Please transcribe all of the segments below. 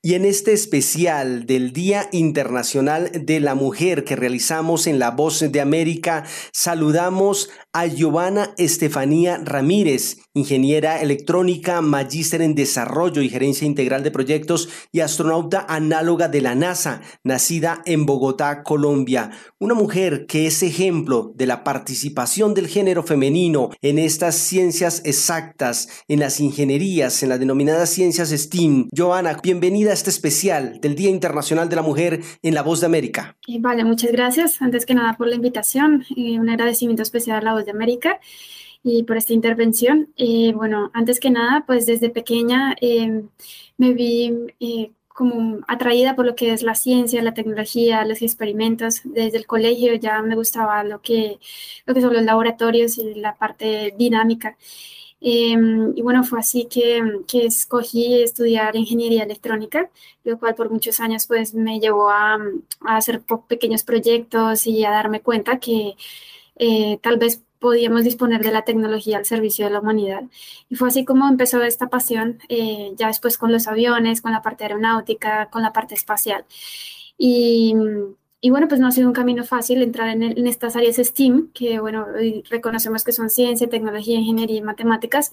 Y en este especial del Día Internacional de la Mujer que realizamos en La Voz de América, saludamos a Giovanna Estefanía Ramírez, ingeniera electrónica, magíster en desarrollo y gerencia integral de proyectos y astronauta análoga de la NASA, nacida en Bogotá, Colombia. Una mujer que es ejemplo de la participación del género femenino en estas ciencias exactas, en las ingenierías, en las denominadas ciencias STEAM. Giovanna, bienvenida este especial del Día Internacional de la Mujer en La Voz de América. Vale, muchas gracias. Antes que nada por la invitación y un agradecimiento especial a La Voz de América y por esta intervención. Eh, bueno, antes que nada, pues desde pequeña eh, me vi eh, como atraída por lo que es la ciencia, la tecnología, los experimentos. Desde el colegio ya me gustaba lo que, lo que son los laboratorios y la parte dinámica. Em, y bueno, fue así que, que, escogí estudiar ingeniería electrónica, lo cual por muchos años pues me llevó a, a hacer pequeños proyectos y a darme cuenta que eh, tal vez podíamos disponer de la tecnología al servicio de la humanidad. Y fue así como empezó esta pasión, eh, ya después con los aviones, con la parte aeronáutica, con la parte espacial. Y, y bueno, pues no ha sido un camino fácil entrar en, en, estas áreas STEAM, que bueno, reconocemos que son ciencia, tecnología, ingeniería y matemáticas.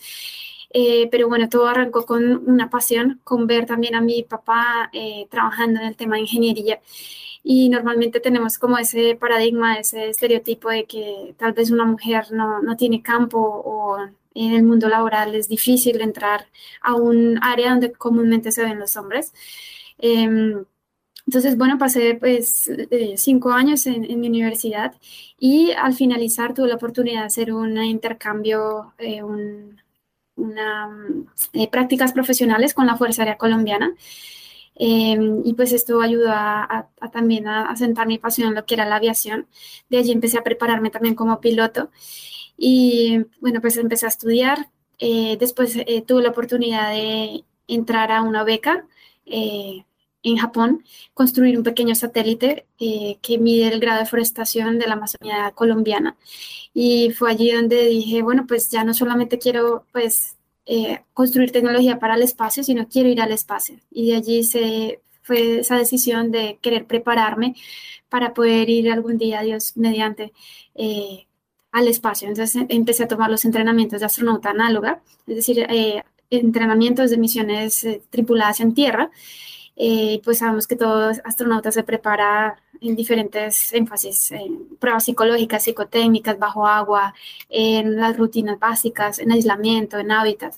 Eh, pero bueno, todo arrancó con una pasión, con ver también a mi papá eh, trabajando en el tema de ingeniería. Y normalmente tenemos como ese paradigma, ese estereotipo de que tal vez una mujer no, no tiene campo o en el mundo laboral es difícil entrar a un área donde comúnmente se ven los hombres. Eh, entonces, bueno, pasé pues eh, cinco años en, mi universidad y al finalizar tuve la oportunidad de hacer un intercambio, eh, una, eh, prácticas profesionales con la Fuerza Aérea Colombiana. Em, y pues esto ayudó a, también a, a, sentar mi pasión en lo que era la aviación. De allí empecé a prepararme también como piloto y bueno, pues empecé a estudiar. después tuve la oportunidad de entrar a una beca en Japón construir un pequeño satélite eh, que mide el grado de forestación de la Amazonía colombiana. Y fue allí donde dije, bueno, pues ya no solamente quiero pues eh, construir tecnología para el espacio, sino quiero ir al espacio. Y de allí se fue esa decisión de querer prepararme para poder ir algún día, Dios mediante, eh, al espacio. Entonces empecé a tomar los entrenamientos de astronauta análoga, es decir, entrenamientos de misiones tripuladas en tierra. Eh, pues sabemos que todo astronauta se prepara en diferentes énfasis, en pruebas psicológicas, psicotécnicas, bajo agua, en las rutinas básicas, en aislamiento, en hábitat.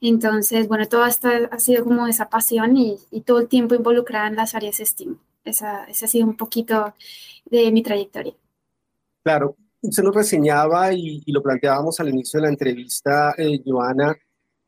Entonces, bueno, todo esto ha sido como esa pasión y, todo el tiempo involucrada en las áreas STEAM. Esa, esa ha sido un poquito de mi trayectoria. Claro, usted nos reseñaba y, lo planteábamos al inicio de la entrevista, eh, Joana,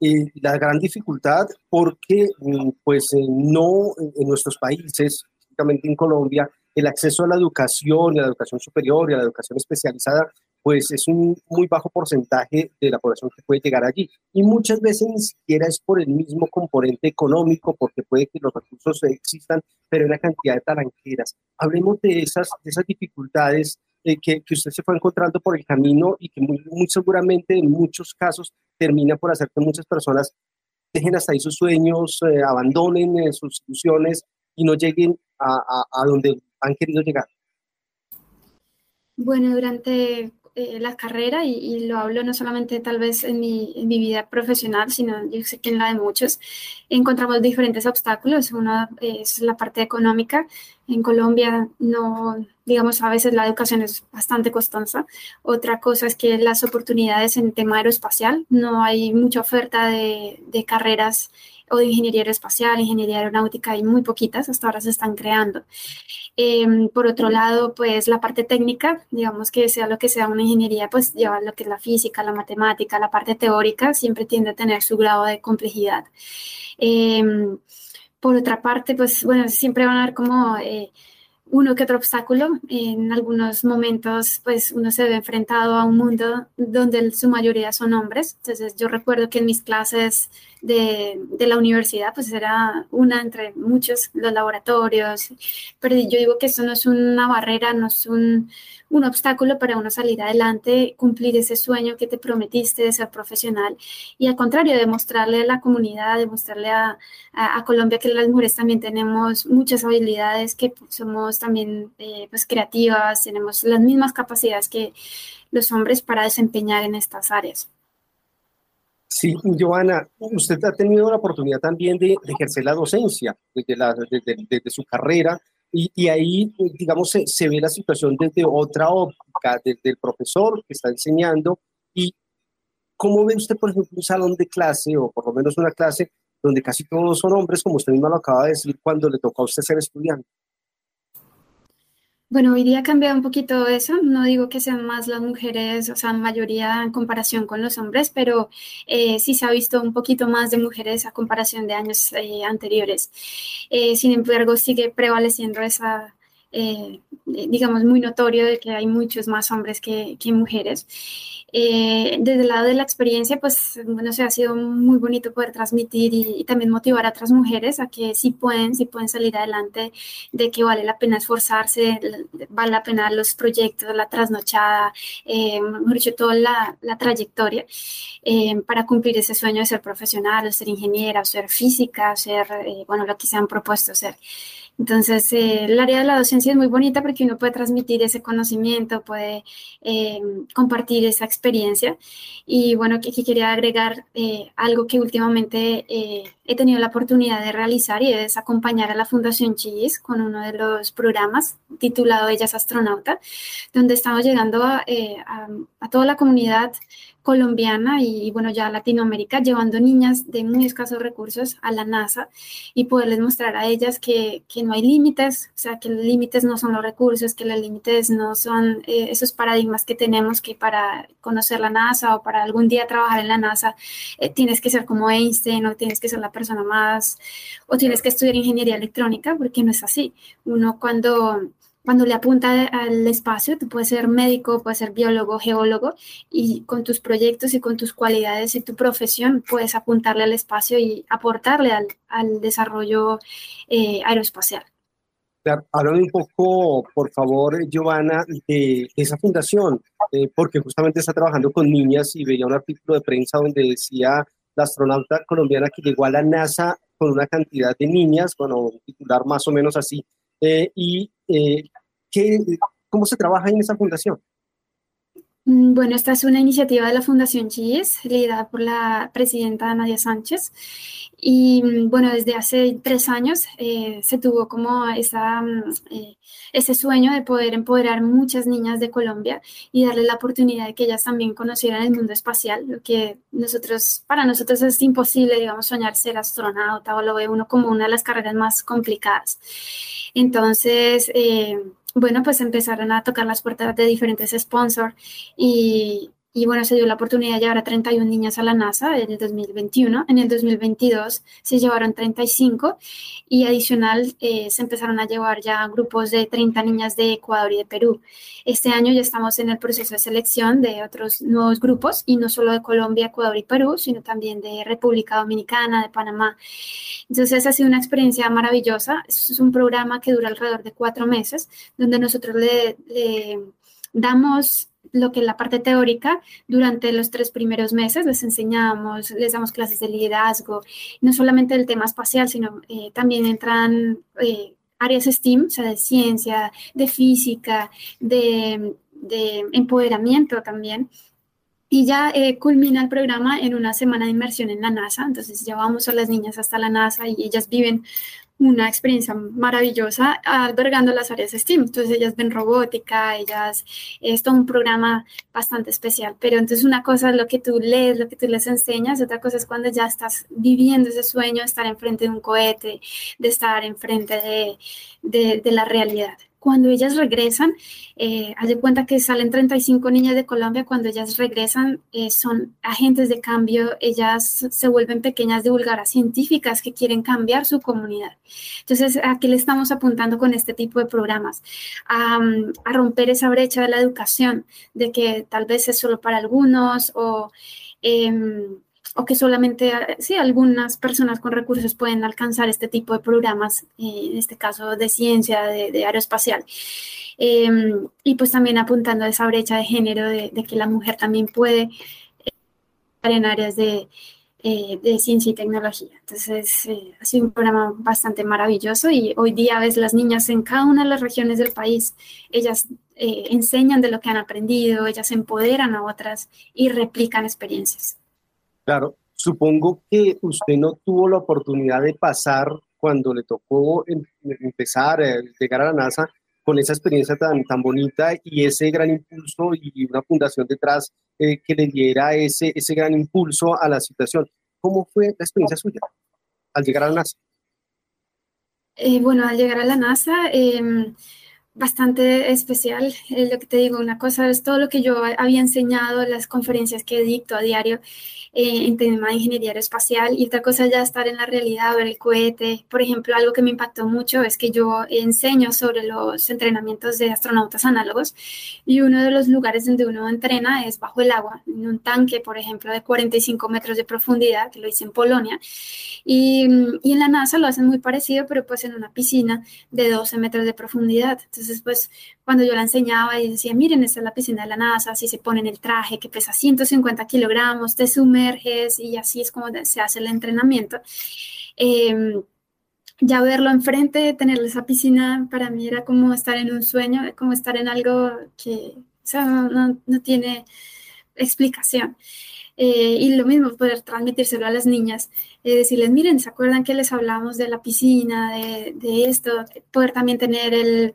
la gran dificultad porque mm, pues eh, no en nuestros países, específicamente en Colombia, el acceso a la educación, a la educación superior y a la educación especializada, pues es un muy bajo porcentaje de la población que puede llegar allí. Y muchas veces ni siquiera es por el mismo componente económico, porque puede que los recursos existan, pero hay una cantidad de talanqueras. Hablemos de esas, de esas dificultades eh, que, que, usted se fue encontrando por el camino y que muy, muy seguramente en muchos casos termina por hacer que muchas personas dejen hasta ahí sus sueños, eh, abandonen eh, sus ilusiones y no lleguen a, donde han querido llegar. Bueno, durante eh, la carrera, y, lo hablo no solamente tal vez en mi, vida profesional, sino yo sé que en la de muchos, encontramos diferentes obstáculos. Uno es la parte económica. En Colombia no, digamos, a veces la educación es bastante costosa. Otra cosa es que las oportunidades en tema aeroespacial, no hay mucha oferta de carreras o de ingeniería aeroespacial, ingeniería aeronáutica, hay muy poquitas, hasta ahora se están creando. Eh, por otro lado, pues la parte técnica, digamos que sea lo que sea una ingeniería, pues lleva lo que es la física, la matemática, la parte teórica, siempre tiende a tener su grado de complejidad. Eh, por otra parte, pues bueno, siempre van a haber como... Eh, uno que otro obstáculo. En algunos momentos, pues uno se ve enfrentado a un mundo donde su mayoría son hombres. Entonces, yo recuerdo que en mis clases de, de, la universidad, pues era una entre muchos los laboratorios, pero yo digo que eso no es una barrera, no es un, un obstáculo para uno salir adelante, cumplir ese sueño que te prometiste de ser profesional y al contrario, demostrarle a la comunidad, demostrarle a, a, Colombia que las mujeres también tenemos muchas habilidades, que somos también eh, pues creativas, tenemos las mismas capacidades que los hombres para desempeñar en estas áreas. Sí, Joana, usted ha tenido la oportunidad también de, ejercer la docencia desde, la, desde, su carrera y, ahí, digamos, se, ve la situación desde otra óptica, desde el profesor que está enseñando y cómo ve usted, por ejemplo, un salón de clase o por lo menos una clase donde casi todos son hombres, como usted mismo lo acaba de decir, cuando le toca a usted ser estudiante. Bueno, hoy día ha cambiado un poquito eso. No digo que sean más las mujeres, o sea, mayoría en comparación con los hombres, pero eh, sí se ha visto un poquito más de mujeres a comparación de años eh, anteriores. Eh, sin embargo, sigue prevaleciendo esa, digamos, muy notorio de que hay muchos más hombres que, mujeres. Eh, desde el lado de la experiencia, pues, bueno, se ha sido muy bonito poder transmitir y, también motivar a otras mujeres a que sí pueden, sí pueden salir adelante, de que vale la pena esforzarse, vale la pena los proyectos, la trasnochada, eh, mejor dicho, toda la, la trayectoria eh, para cumplir ese sueño de ser profesional, de ser ingeniera, ser física, ser, eh, bueno, lo que se han propuesto ser. Entonces, eh, el área de la docencia es muy bonita porque uno puede transmitir ese conocimiento, puede eh, compartir esa experiencia. Y bueno, aquí quería agregar eh, algo que últimamente he tenido la oportunidad de realizar y es acompañar a la Fundación Chis con uno de los programas titulado Ellas Astronauta, donde estamos llegando a, a toda la comunidad colombiana y, bueno, ya Latinoamérica, llevando niñas de muy escasos recursos a la NASA y poderles mostrar a ellas que, que no hay límites, o sea, que los límites no son los recursos, que los límites no son eh, esos paradigmas que tenemos que para conocer la NASA o para algún día trabajar en la NASA eh, tienes que ser como Einstein o tienes que ser la persona más, o tienes que estudiar ingeniería electrónica, porque no es así. Uno cuando cuando le apunta al espacio, tú puedes ser médico, puedes ser biólogo, geólogo, y con tus proyectos y con tus cualidades y tu profesión puedes apuntarle al espacio y aportarle al, al desarrollo eh, aeroespacial. Háblame un poco, por favor, Giovanna, de esa fundación, eh, porque justamente está trabajando con niñas y veía un artículo de prensa donde decía la astronauta colombiana que llegó a la NASA con una cantidad de niñas, bueno, titular más o menos así, y eh, ¿cómo se trabaja en esa fundación? Mm, bueno, esta es una iniciativa de la Fundación Chis, liderada por la presidenta Nadia Sánchez. Y mm, bueno, desde hace tres años eh, se tuvo como esa, mm, eh, ese sueño de poder empoderar muchas niñas de Colombia y darles la oportunidad de que ellas también conocieran el mundo espacial, lo que nosotros, para nosotros es imposible, digamos, soñar ser astronauta o lo ve uno como una de las carreras más complicadas. Entonces, eh, bueno, pues empezaron a tocar las puertas de diferentes sponsors y, y bueno, se dio la oportunidad de llevar a 31 niñas a la NASA en el 2021. En el 2022 se llevaron 35 y adicional eh, se empezaron a llevar ya grupos de 30 niñas de Ecuador y de Perú. Este año ya estamos en el proceso de selección de otros nuevos grupos y no solo de Colombia, Ecuador y Perú, sino también de República Dominicana, de Panamá. Entonces ha sido una experiencia maravillosa. Es un programa que dura alrededor de cuatro meses, donde nosotros le, le damos lo que es la parte teórica, durante los tres primeros meses les enseñamos, les damos clases de liderazgo, no solamente del tema espacial, sino eh, también entran eh, áreas STEAM, o sea, de ciencia, de física, de, empoderamiento también. Y ya eh, culmina el programa en una semana de inmersión en la NASA. Entonces llevamos a las niñas hasta la NASA y ellas viven una experiencia maravillosa albergando las áreas STEAM. Entonces ellas ven robótica, ellas, es todo un programa bastante especial. Pero entonces una cosa es lo que tú lees, lo que tú les enseñas, otra cosa es cuando ya estás viviendo ese sueño de estar enfrente de un cohete, de estar enfrente de, de, de la realidad cuando ellas regresan, eh, haz de cuenta que salen 35 niñas de Colombia, cuando ellas regresan eh, son agentes de cambio, ellas se vuelven pequeñas divulgadoras científicas que quieren cambiar su comunidad. Entonces, ¿a qué le estamos apuntando con este tipo de programas? A, a romper esa brecha de la educación, de que tal vez es solo para algunos o... Eh, o que solamente, sí, algunas personas con recursos pueden alcanzar este tipo de programas, eh, en este caso de ciencia, de, aeroespacial. Em, y pues también apuntando a esa brecha de género, de, que la mujer también puede estar en áreas de, eh, de ciencia y tecnología. Entonces, eh, ha sido un programa bastante maravilloso y hoy día ves las niñas en cada una de las regiones del país, ellas eh, enseñan de lo que han aprendido, ellas empoderan a otras y replican experiencias. Claro, supongo que usted no tuvo la oportunidad de pasar cuando le tocó em, empezar, llegar a la NASA, con esa experiencia tan, tan bonita y ese gran impulso y una fundación detrás eh, que le diera ese, ese gran impulso a la situación. ¿Cómo fue la experiencia suya al llegar a la NASA? Eh, bueno, al llegar a la NASA, em, bastante especial. Es lo que te digo, una cosa es todo lo que yo había enseñado, las conferencias que dicto a diario eh, en tema de ingeniería aeroespacial y otra cosa ya estar en la realidad, ver el cohete. Por ejemplo, algo que me impactó mucho es que yo enseño sobre los entrenamientos de astronautas análogos y uno de los lugares donde uno entrena es bajo el agua, en un tanque, por ejemplo, de 45 metros de profundidad, que lo hice en Polonia. Y, y en la NASA lo hacen muy parecido, pero pues en una piscina de 12 metros de profundidad. Entonces, pues cuando yo la enseñaba y decía, miren, esta es la piscina de la NASA, así se pone en el traje que pesa 150 kilogramos, te sumerges y así es como se hace el entrenamiento. Em, ya verlo enfrente, tener esa piscina, para mí era como estar en un sueño, como estar en algo que no, tiene explicación. Eh, y lo mismo, poder transmitírselo a las niñas, eh, decirles, miren, ¿se acuerdan que les hablamos de la piscina, de esto? Poder también tener el,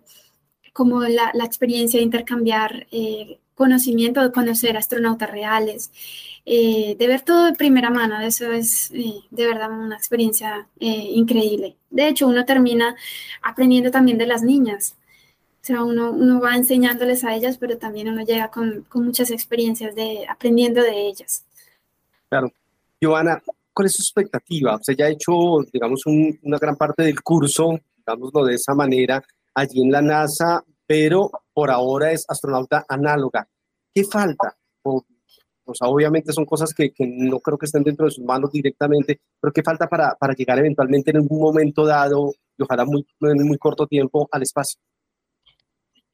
como la, experiencia de intercambiar eh, conocimiento, de conocer astronautas reales, eh, de ver todo de primera mano, eso es eh, de verdad una experiencia increíble. De hecho, uno termina aprendiendo también de las niñas. O sea, uno, uno va enseñándoles a ellas, pero también uno llega con, con muchas experiencias de aprendiendo de ellas. Claro. Joana, ¿cuál es su expectativa? Usted ya ha hecho, digamos, una gran parte del curso, digámoslo de esa manera, allí en la NASA, pero por ahora es astronauta análoga. ¿Qué falta? O, sea, obviamente son cosas que, no creo que estén dentro de sus manos directamente, pero ¿qué falta para, para llegar eventualmente en algún momento dado, y ojalá muy, en muy corto tiempo, al espacio?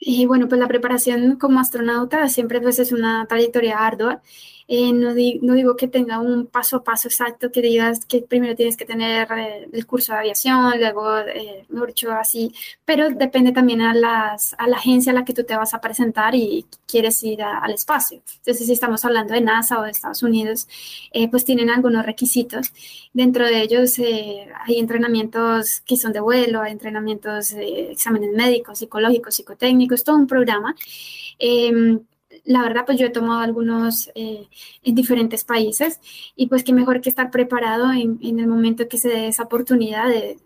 Y bueno, pues la preparación como astronauta siempre pues es una trayectoria ardua eh, no, no, digo que tenga un paso a paso exacto que digas que primero tienes que tener eh, el curso de aviación, luego, eh, mucho así, pero depende también a, las, a la agencia a la que tú te vas a presentar y quieres ir al espacio. Entonces, si estamos hablando de NASA o de Estados Unidos, eh, pues tienen algunos requisitos. Dentro de ellos hay entrenamientos que son de vuelo, hay entrenamientos de exámenes médicos, psicológicos, psicotécnicos, todo un programa. Em, la verdad, pues yo he tomado algunos eh, en diferentes países y pues qué mejor que estar preparado en, el momento que se dé esa oportunidad de,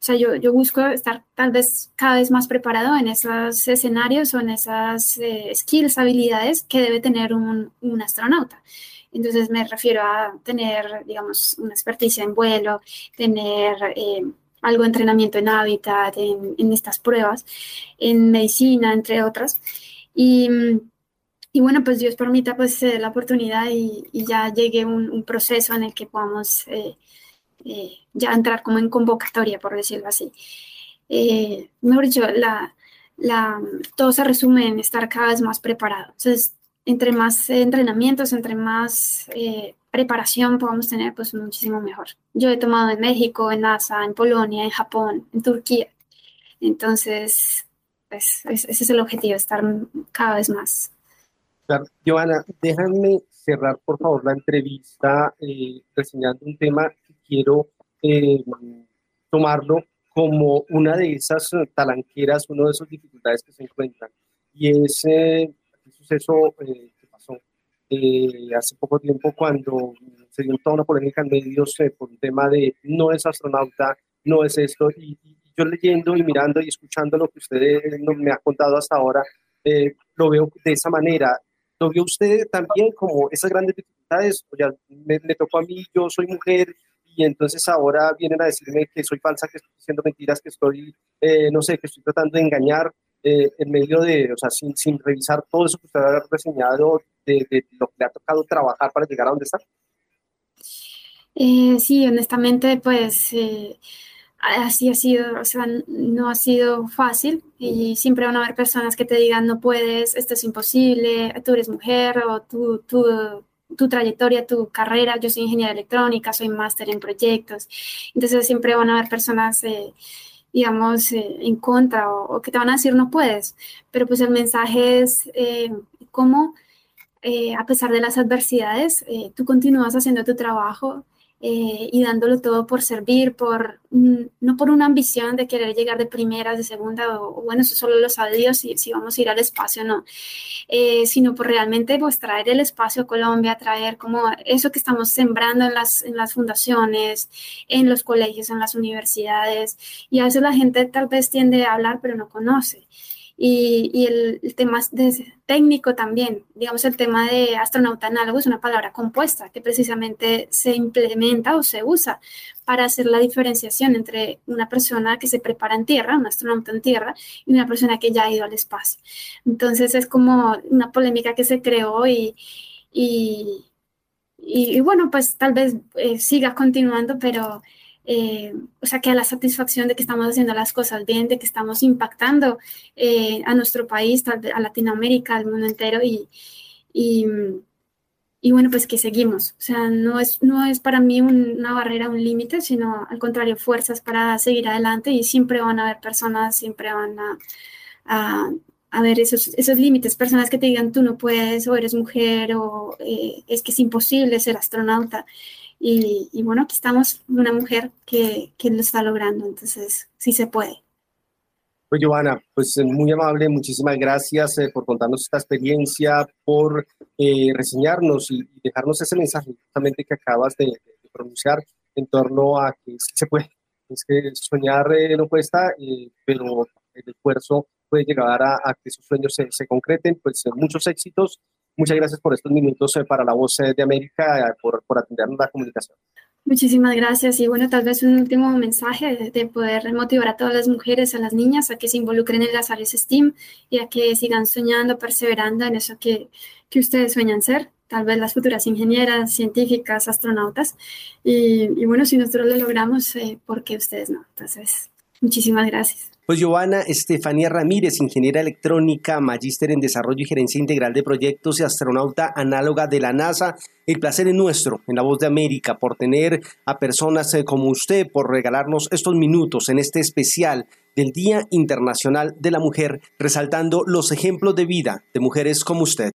o sea, yo, yo, busco estar tal vez cada vez más preparado en esos escenarios o en esas eh, skills, habilidades que debe tener un, un, astronauta. Entonces me refiero a tener, digamos, una experticia en vuelo, tener... Eh, algo de entrenamiento en hábitat, en, en, estas pruebas, en medicina, entre otras. Y, y bueno, pues Dios permita pues la oportunidad y, ya llegue un, un, proceso en el que podamos eh, eh, ya entrar como en convocatoria, por decirlo así. Eh, mejor dicho, la, la, todo se resume en estar cada vez más preparado. Entonces, entre más entrenamientos, entre más preparación podamos tener, pues muchísimo mejor. Yo he tomado en México, en NASA, en Polonia, en Japón, en Turquía. Entonces, pues, ese es el objetivo, estar cada vez más Joana, déjame cerrar por favor la entrevista eh, reseñando un tema que quiero eh, tomarlo como una de esas talanqueras, una de esas dificultades que se encuentran. Y es eh, suceso eh, que pasó hace poco tiempo cuando se dio toda una polémica en medios por un tema de no es astronauta, no es esto. Y, yo leyendo y mirando y escuchando lo que usted me ha contado hasta ahora, lo veo de esa manera ¿Lo vio usted también como esas grandes dificultades? O ya me, tocó a mí, yo soy mujer y entonces ahora vienen a decirme que soy falsa, que estoy diciendo mentiras, que estoy, eh, no sé, que estoy tratando de engañar eh, en medio de, o sea, sin, sin, revisar todo eso que usted ha reseñado de, de, lo que le ha tocado trabajar para llegar a donde está. Eh, sí, honestamente, pues eh, así ha sido, o sea, no ha sido fácil y siempre van a haber personas que te digan no puedes, esto es imposible, tú eres mujer o tú, tú tu trayectoria, tu carrera. Yo soy ingeniera electrónica, soy máster en proyectos. Entonces siempre van a haber personas, eh, digamos, eh, en contra o, que te van a decir no puedes. Pero pues el mensaje es eh, cómo, a pesar de las adversidades, tú continúas haciendo tu trabajo eh, y dándolo todo por servir, por, mm, no por una ambición de querer llegar de primera, de segunda, o, bueno, eso solo lo sabe Dios si, si vamos a ir al espacio no, eh, sino por realmente pues traer el espacio a Colombia, traer como eso que estamos sembrando en las, en las fundaciones, en los colegios, en las universidades, y a veces la gente tal vez tiende a hablar pero no conoce y, el, tema de, técnico también, digamos el tema de astronauta análogo es una palabra compuesta que precisamente se implementa o se usa para hacer la diferenciación entre una persona que se prepara en tierra, un astronauta en tierra, y una persona que ya ha ido al espacio. Entonces es como una polémica que se creó y, y, bueno, pues tal vez eh, siga continuando, pero eh, o sea, que a la satisfacción de que estamos haciendo las cosas bien, de que estamos impactando eh, a nuestro país, a Latinoamérica, al mundo entero y, y, bueno, pues que seguimos. O sea, no es, no es para mí una barrera, un límite, sino al contrario, fuerzas para seguir adelante y siempre van a haber personas, siempre van a, a, a ver esos, esos límites, personas que te digan tú no puedes o eres mujer o eh, es que es imposible ser astronauta. Y, bueno, aquí estamos una mujer que, que, lo está logrando, entonces sí se puede. Pues Giovanna, pues eh, muy amable, muchísimas gracias eh, por contarnos esta experiencia, por eh, reseñarnos y, dejarnos ese mensaje justamente que acabas de, pronunciar en torno a que sí se puede. Es que soñar no cuesta, pero el esfuerzo puede llegar a, a que esos sueños se, se concreten. Pues muchos éxitos Muchas gracias por estos minutos eh, para la voz eh, de América, eh, por, por atendernos comunicación. Muchísimas gracias y bueno, tal vez un último mensaje de, poder motivar a todas las mujeres, a las niñas, a que se involucren en las áreas STEAM y a que sigan soñando, perseverando en eso que, que ustedes sueñan ser, tal vez las futuras ingenieras, científicas, astronautas. Y, y bueno, si nosotros lo logramos, ¿por qué ustedes no? Entonces, muchísimas gracias. Pues Giovanna Estefanía Ramírez, ingeniera electrónica, magíster en desarrollo y gerencia integral de proyectos y astronauta análoga de la NASA. El placer es nuestro en La Voz de América por tener a personas eh, como usted, por regalarnos estos minutos en este especial del Día Internacional de la Mujer, resaltando los ejemplos de vida de mujeres como usted.